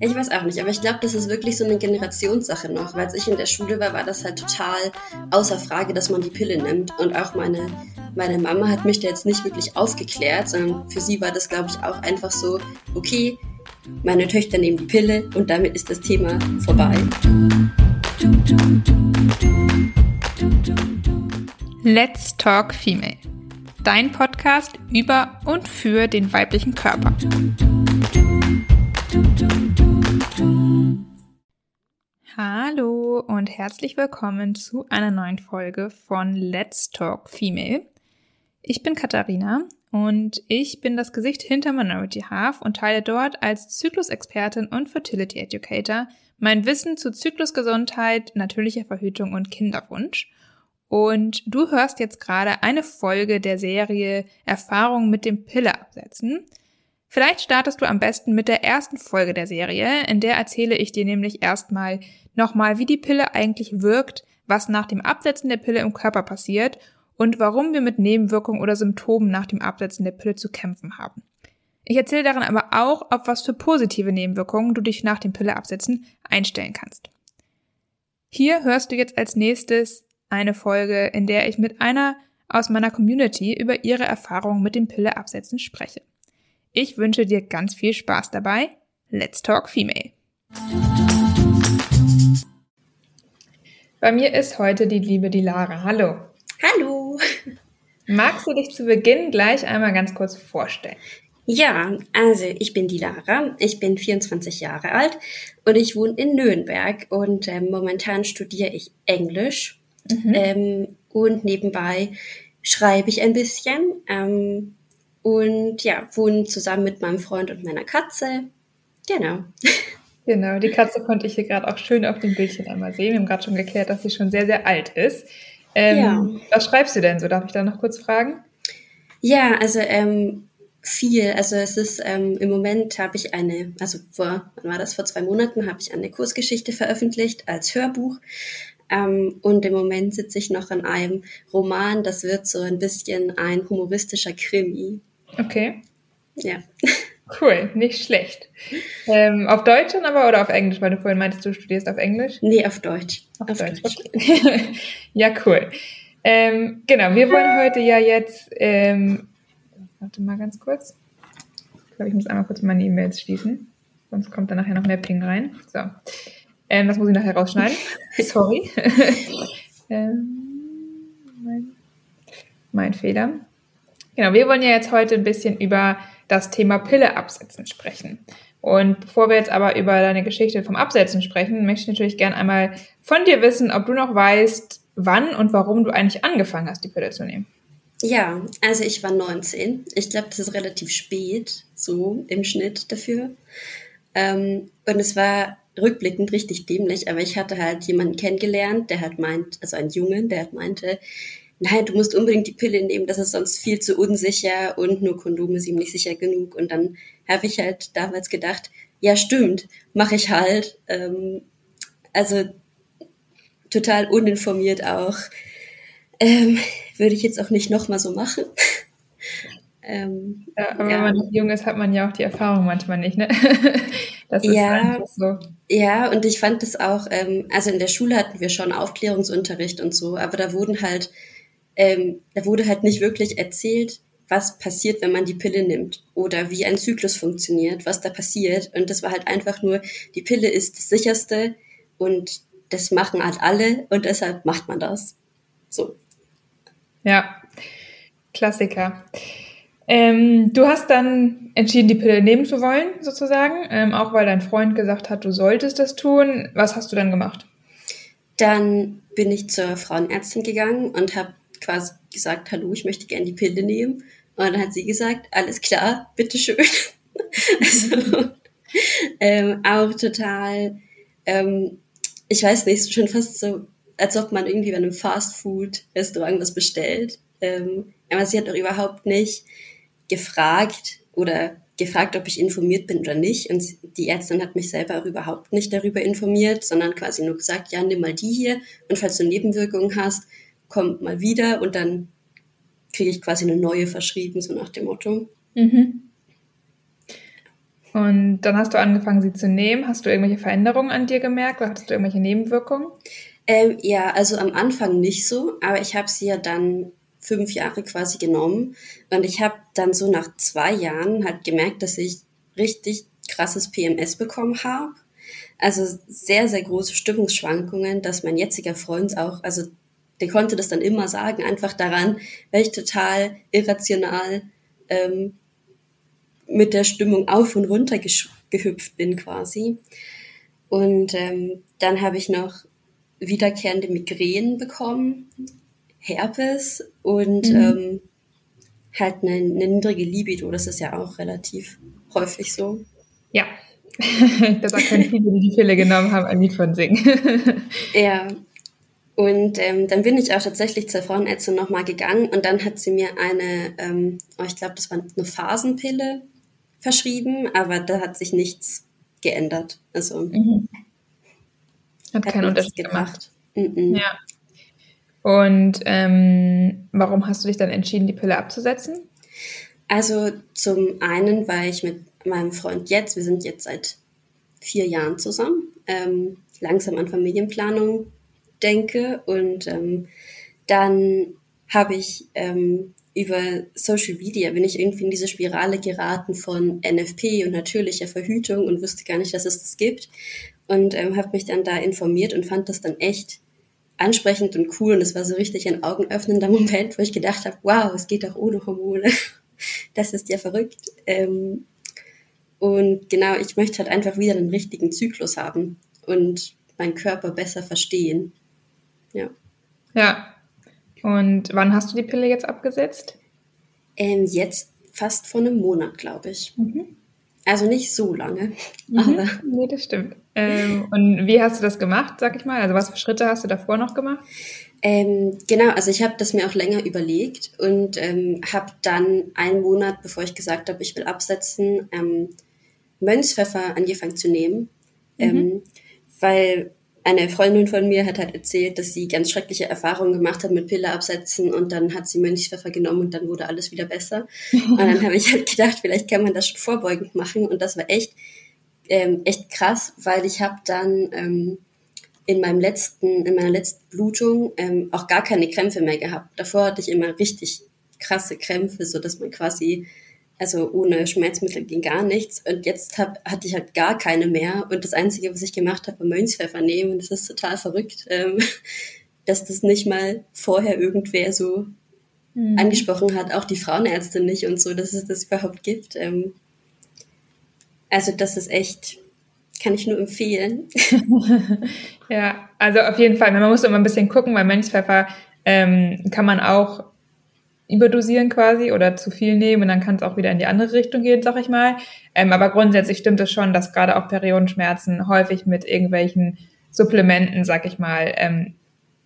Ich weiß auch nicht, aber ich glaube, das ist wirklich so eine Generationssache noch. Weil als ich in der Schule war, war das halt total außer Frage, dass man die Pille nimmt. Und auch meine, meine Mama hat mich da jetzt nicht wirklich aufgeklärt, sondern für sie war das, glaube ich, auch einfach so, okay, meine Töchter nehmen die Pille und damit ist das Thema vorbei. Let's Talk Female. Dein Podcast über und für den weiblichen Körper. Hallo und herzlich willkommen zu einer neuen Folge von Let's Talk Female. Ich bin Katharina und ich bin das Gesicht hinter Minority Half und teile dort als Zyklusexpertin und Fertility Educator mein Wissen zu Zyklusgesundheit, natürlicher Verhütung und Kinderwunsch. Und du hörst jetzt gerade eine Folge der Serie Erfahrung mit dem Pille absetzen. Vielleicht startest du am besten mit der ersten Folge der Serie, in der erzähle ich dir nämlich erstmal nochmal, wie die Pille eigentlich wirkt, was nach dem Absetzen der Pille im Körper passiert und warum wir mit Nebenwirkungen oder Symptomen nach dem Absetzen der Pille zu kämpfen haben. Ich erzähle darin aber auch, auf was für positive Nebenwirkungen du dich nach dem Pilleabsetzen einstellen kannst. Hier hörst du jetzt als nächstes eine Folge, in der ich mit einer aus meiner Community über ihre Erfahrungen mit dem Pilleabsetzen spreche. Ich wünsche dir ganz viel Spaß dabei. Let's Talk Female. Bei mir ist heute die liebe Dilara. Hallo. Hallo. Magst du dich zu Beginn gleich einmal ganz kurz vorstellen? Ja, also ich bin die Lara, ich bin 24 Jahre alt und ich wohne in Nürnberg und ähm, momentan studiere ich Englisch mhm. ähm, und nebenbei schreibe ich ein bisschen. Ähm, und ja, wohnen zusammen mit meinem Freund und meiner Katze. Genau. Genau, die Katze konnte ich hier gerade auch schön auf dem Bildchen einmal sehen. Wir haben gerade schon geklärt, dass sie schon sehr, sehr alt ist. Ähm, ja. Was schreibst du denn so? Darf ich da noch kurz fragen? Ja, also ähm, viel. Also es ist ähm, im Moment habe ich eine, also vor, wann war das? Vor zwei Monaten habe ich eine Kursgeschichte veröffentlicht als Hörbuch. Ähm, und im Moment sitze ich noch an einem Roman, das wird so ein bisschen ein humoristischer Krimi. Okay. Ja. Cool, nicht schlecht. Ähm, auf Deutsch dann aber oder auf Englisch? Weil du vorhin meintest, du studierst auf Englisch? Nee, auf Deutsch. Auf, auf Deutsch. Deutsch. Okay. ja, cool. Ähm, genau, wir wollen heute ja jetzt, ähm, warte mal ganz kurz. Ich glaube, ich muss einmal kurz meine E-Mails schließen. Sonst kommt da nachher noch mehr Ping rein. So. Ähm, das muss ich nachher rausschneiden. Sorry. ähm, mein, mein Fehler. Genau, wir wollen ja jetzt heute ein bisschen über das Thema Pille absetzen sprechen. Und bevor wir jetzt aber über deine Geschichte vom Absetzen sprechen, möchte ich natürlich gerne einmal von dir wissen, ob du noch weißt, wann und warum du eigentlich angefangen hast, die Pille zu nehmen. Ja, also ich war 19. Ich glaube, das ist relativ spät, so im Schnitt dafür. Ähm, und es war rückblickend richtig dämlich, aber ich hatte halt jemanden kennengelernt, der halt meint, also einen Jungen, der halt meinte, nein, du musst unbedingt die Pille nehmen, das ist sonst viel zu unsicher und nur Kondome ihm nicht sicher genug. Und dann habe ich halt damals gedacht, ja stimmt, mache ich halt. Ähm, also total uninformiert auch. Ähm, würde ich jetzt auch nicht nochmal so machen. ähm, ja, aber ja. wenn man jung ist, hat man ja auch die Erfahrung manchmal nicht, ne? Das ist ja, so. Ja, und ich fand das auch, ähm, also in der Schule hatten wir schon Aufklärungsunterricht und so, aber da wurden halt ähm, da wurde halt nicht wirklich erzählt, was passiert, wenn man die Pille nimmt oder wie ein Zyklus funktioniert, was da passiert. Und das war halt einfach nur, die Pille ist das sicherste und das machen halt alle und deshalb macht man das. So. Ja, Klassiker. Ähm, du hast dann entschieden, die Pille nehmen zu wollen, sozusagen, ähm, auch weil dein Freund gesagt hat, du solltest das tun. Was hast du dann gemacht? Dann bin ich zur Frauenärztin gegangen und habe quasi gesagt, hallo, ich möchte gerne die Pille nehmen. Und dann hat sie gesagt, alles klar, bitteschön. also, ähm, auch total, ähm, ich weiß nicht, schon fast so, als ob man irgendwie bei einem Fast-Food-Restaurant was bestellt. Ähm, aber sie hat auch überhaupt nicht gefragt oder gefragt, ob ich informiert bin oder nicht. Und die Ärztin hat mich selber auch überhaupt nicht darüber informiert, sondern quasi nur gesagt, ja, nimm mal die hier und falls du Nebenwirkungen hast, kommt mal wieder und dann kriege ich quasi eine neue verschrieben, so nach dem Motto. Mhm. Und dann hast du angefangen, sie zu nehmen. Hast du irgendwelche Veränderungen an dir gemerkt oder hattest du irgendwelche Nebenwirkungen? Ähm, ja, also am Anfang nicht so, aber ich habe sie ja dann fünf Jahre quasi genommen und ich habe dann so nach zwei Jahren halt gemerkt, dass ich richtig krasses PMS bekommen habe. Also sehr, sehr große Stimmungsschwankungen, dass mein jetziger Freund auch, also der konnte das dann immer sagen, einfach daran, weil ich total irrational ähm, mit der Stimmung auf und runter gehüpft bin quasi. Und ähm, dann habe ich noch wiederkehrende Migränen bekommen, Herpes und mhm. ähm, halt eine, eine niedrige Libido. Das ist ja auch relativ häufig so. Ja, da können viele, die die Pille genommen haben, ein Lied von singen. ja. Und ähm, dann bin ich auch tatsächlich zur Frauenärztin nochmal gegangen und dann hat sie mir eine, ähm, oh, ich glaube, das war eine Phasenpille verschrieben, aber da hat sich nichts geändert. Also mhm. hat, hat keinen Unterschied gemacht. gemacht. Mhm. Ja. Und ähm, warum hast du dich dann entschieden, die Pille abzusetzen? Also zum einen, weil ich mit meinem Freund jetzt, wir sind jetzt seit vier Jahren zusammen, ähm, langsam an Familienplanung denke und ähm, dann habe ich ähm, über Social Media bin ich irgendwie in diese Spirale geraten von NFP und natürlicher Verhütung und wusste gar nicht, dass es das gibt und ähm, habe mich dann da informiert und fand das dann echt ansprechend und cool und es war so richtig ein augenöffnender Moment, wo ich gedacht habe, wow, es geht auch ohne Hormone. Das ist ja verrückt. Ähm, und genau, ich möchte halt einfach wieder einen richtigen Zyklus haben und meinen Körper besser verstehen. Ja. Ja. Und wann hast du die Pille jetzt abgesetzt? Ähm, jetzt fast vor einem Monat, glaube ich. Mhm. Also nicht so lange. Mhm. Aber nee, das stimmt. Ähm, und wie hast du das gemacht, sag ich mal? Also was für Schritte hast du davor noch gemacht? Ähm, genau, also ich habe das mir auch länger überlegt und ähm, habe dann einen Monat, bevor ich gesagt habe, ich will absetzen, ähm, Mönchspfeffer angefangen zu nehmen, mhm. ähm, weil eine Freundin von mir hat halt erzählt, dass sie ganz schreckliche Erfahrungen gemacht hat mit Pille absetzen und dann hat sie Mönchspfeffer genommen und dann wurde alles wieder besser. und dann habe ich halt gedacht, vielleicht kann man das schon vorbeugend machen und das war echt, ähm, echt krass, weil ich habe dann ähm, in meinem letzten, in meiner letzten Blutung ähm, auch gar keine Krämpfe mehr gehabt. Davor hatte ich immer richtig krasse Krämpfe, so dass man quasi also ohne Schmerzmittel ging gar nichts. Und jetzt hab, hatte ich halt gar keine mehr. Und das Einzige, was ich gemacht habe, war Mönchspfeffer nehmen. Und das ist total verrückt, ähm, dass das nicht mal vorher irgendwer so mhm. angesprochen hat. Auch die Frauenärzte nicht und so, dass es das überhaupt gibt. Ähm, also das ist echt, kann ich nur empfehlen. ja, also auf jeden Fall. Man muss immer ein bisschen gucken, weil Mönchspfeffer ähm, kann man auch überdosieren quasi oder zu viel nehmen und dann kann es auch wieder in die andere Richtung gehen, sag ich mal. Ähm, aber grundsätzlich stimmt es schon, dass gerade auch Periodenschmerzen häufig mit irgendwelchen Supplementen, sag ich mal, ähm,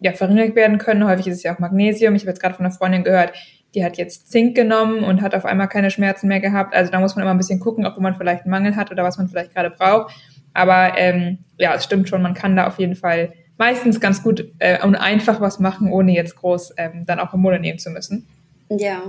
ja, verringert werden können. Häufig ist es ja auch Magnesium. Ich habe jetzt gerade von einer Freundin gehört, die hat jetzt Zink genommen und hat auf einmal keine Schmerzen mehr gehabt. Also da muss man immer ein bisschen gucken, ob man vielleicht einen Mangel hat oder was man vielleicht gerade braucht. Aber ähm, ja, es stimmt schon, man kann da auf jeden Fall meistens ganz gut äh, und einfach was machen, ohne jetzt groß ähm, dann auch Hormone nehmen zu müssen. Ja.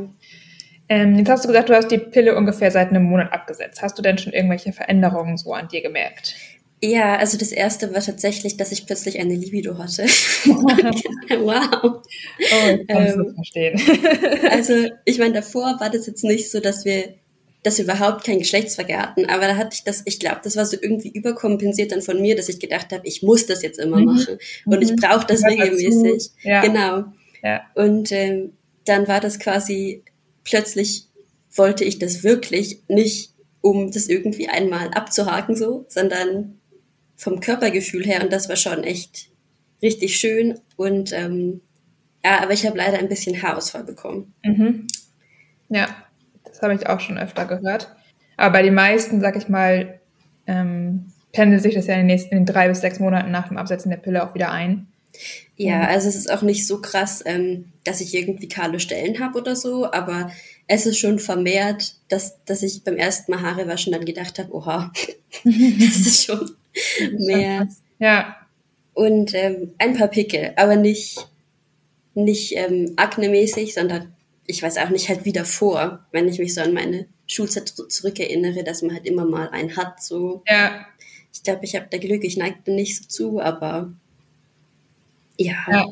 Ähm, jetzt hast du gesagt, du hast die Pille ungefähr seit einem Monat abgesetzt. Hast du denn schon irgendwelche Veränderungen so an dir gemerkt? Ja, also das erste war tatsächlich, dass ich plötzlich eine Libido hatte. wow. Oh, ich kann ähm, verstehen. also, ich meine, davor war das jetzt nicht so, dass wir, dass wir überhaupt keinen Geschlechtsverkehr hatten, aber da hatte ich das, ich glaube, das war so irgendwie überkompensiert dann von mir, dass ich gedacht habe, ich muss das jetzt immer mhm. machen und mhm. ich brauche das ja, regelmäßig. Ja. Genau. Ja. Und ähm, dann war das quasi plötzlich wollte ich das wirklich nicht, um das irgendwie einmal abzuhaken so, sondern vom Körpergefühl her und das war schon echt richtig schön und ähm, ja, aber ich habe leider ein bisschen Haarausfall bekommen. Mhm. Ja, das habe ich auch schon öfter gehört. Aber bei den meisten, sag ich mal, ähm, pendelt sich das ja in den nächsten in drei bis sechs Monaten nach dem Absetzen der Pille auch wieder ein. Ja, also es ist auch nicht so krass, ähm, dass ich irgendwie kahle Stellen habe oder so, aber es ist schon vermehrt, dass, dass ich beim ersten Mal Haare waschen dann gedacht habe, oha, das ist schon mehr. Ja. Und ähm, ein paar Pickel, aber nicht, nicht ähm, aknemäßig, sondern ich weiß auch nicht, halt wieder vor, wenn ich mich so an meine Schulzeit zurückerinnere, dass man halt immer mal einen hat. So. Ja. Ich glaube, ich habe da Glück, ich neigte nicht so zu, aber ja. ja.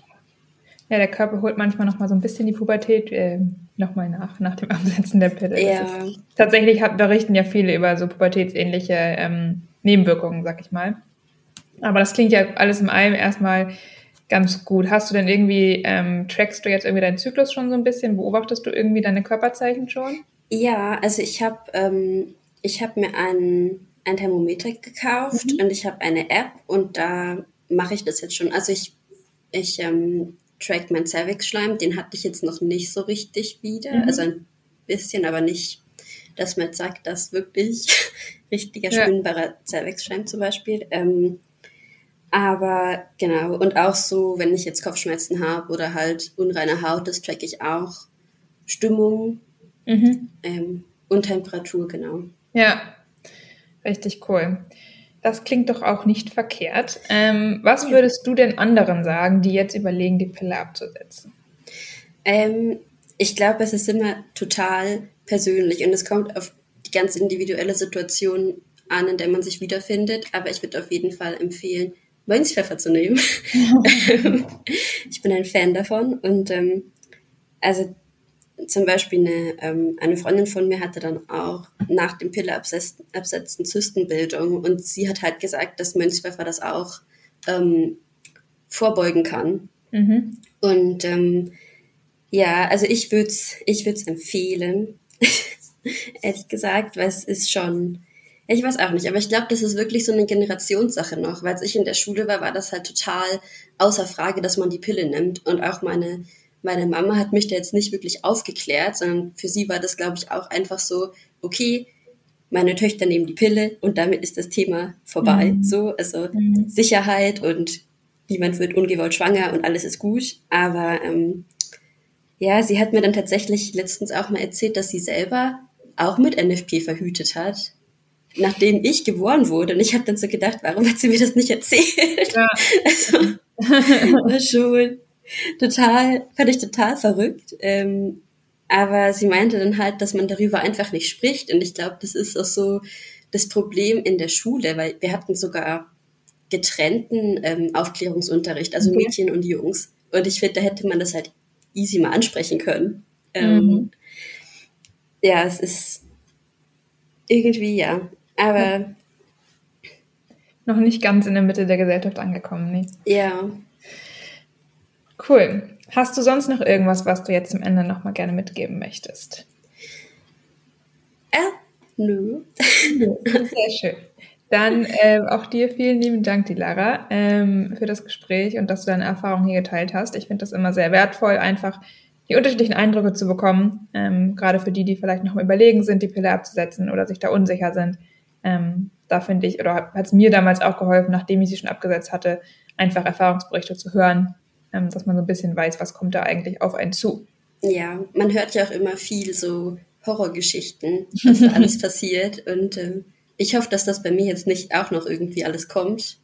Ja, der Körper holt manchmal noch mal so ein bisschen die Pubertät äh, noch mal nach, nach dem Absetzen der Pille. Ja. Ist, tatsächlich hat, berichten ja viele über so pubertätsähnliche ähm, Nebenwirkungen, sag ich mal. Aber das klingt ja alles im allem erstmal ganz gut. Hast du denn irgendwie, ähm, trackst du jetzt irgendwie deinen Zyklus schon so ein bisschen? Beobachtest du irgendwie deine Körperzeichen schon? Ja, also ich habe ähm, ich hab mir ein, ein Thermometer gekauft mhm. und ich habe eine App und da mache ich das jetzt schon. Also ich, ich ähm, track mein Cervix-Schleim, den hatte ich jetzt noch nicht so richtig wieder. Mhm. Also ein bisschen, aber nicht, dass man jetzt sagt, dass wirklich richtiger ja. spinnbarer Cervix-Schleim zum Beispiel. Ähm, aber genau, und auch so, wenn ich jetzt Kopfschmerzen habe oder halt unreine Haut, das track ich auch. Stimmung mhm. ähm, und Temperatur, genau. Ja, richtig cool. Das klingt doch auch nicht verkehrt. Ähm, was würdest du denn anderen sagen, die jetzt überlegen, die Pille abzusetzen? Ähm, ich glaube, es ist immer total persönlich und es kommt auf die ganz individuelle Situation an, in der man sich wiederfindet. Aber ich würde auf jeden Fall empfehlen, Mönchspfeffer zu nehmen. ich bin ein Fan davon und ähm, also zum Beispiel eine, ähm, eine Freundin von mir hatte dann auch nach dem Pilleabsetzen absetzen Zystenbildung und sie hat halt gesagt, dass Mönchspfeffer das auch ähm, vorbeugen kann. Mhm. Und ähm, ja, also ich würde es ich würd's empfehlen, ehrlich gesagt, weil es ist schon, ich weiß auch nicht, aber ich glaube, das ist wirklich so eine Generationssache noch, weil als ich in der Schule war, war das halt total außer Frage, dass man die Pille nimmt und auch meine meine Mama hat mich da jetzt nicht wirklich aufgeklärt, sondern für sie war das, glaube ich, auch einfach so, okay, meine Töchter nehmen die Pille und damit ist das Thema vorbei. Mhm. So, also mhm. Sicherheit und niemand wird ungewollt schwanger und alles ist gut. Aber ähm, ja, sie hat mir dann tatsächlich letztens auch mal erzählt, dass sie selber auch mit NFP verhütet hat, nachdem ich geboren wurde. Und ich habe dann so gedacht, warum hat sie mir das nicht erzählt? Ja. Also, schon total, fand ich total verrückt. Ähm, aber sie meinte dann halt, dass man darüber einfach nicht spricht. Und ich glaube, das ist auch so das Problem in der Schule, weil wir hatten sogar getrennten ähm, Aufklärungsunterricht, also okay. Mädchen und Jungs. Und ich finde, da hätte man das halt easy mal ansprechen können. Ähm, mhm. Ja, es ist irgendwie ja. Aber noch nicht ganz in der Mitte der Gesellschaft angekommen, nee. Ja. Cool. Hast du sonst noch irgendwas, was du jetzt zum Ende noch mal gerne mitgeben möchtest? Äh, nö. Sehr schön. Dann äh, auch dir vielen lieben Dank, die Lara, ähm, für das Gespräch und dass du deine Erfahrungen hier geteilt hast. Ich finde das immer sehr wertvoll, einfach die unterschiedlichen Eindrücke zu bekommen, ähm, gerade für die, die vielleicht noch mal überlegen sind, die Pille abzusetzen oder sich da unsicher sind. Ähm, da finde ich, oder hat es mir damals auch geholfen, nachdem ich sie schon abgesetzt hatte, einfach Erfahrungsberichte zu hören, dass man so ein bisschen weiß, was kommt da eigentlich auf einen zu. Ja, man hört ja auch immer viel so Horrorgeschichten, was da alles passiert. Und ähm, ich hoffe, dass das bei mir jetzt nicht auch noch irgendwie alles kommt.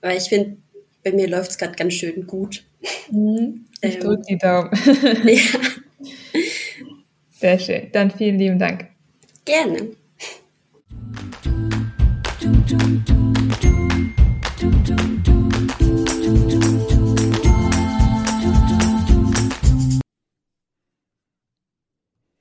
Weil ich finde, bei mir läuft es gerade ganz schön gut. Mhm. Ich ähm, drücke die Daumen. ja. Sehr schön. Dann vielen lieben Dank. Gerne. Du, du, du,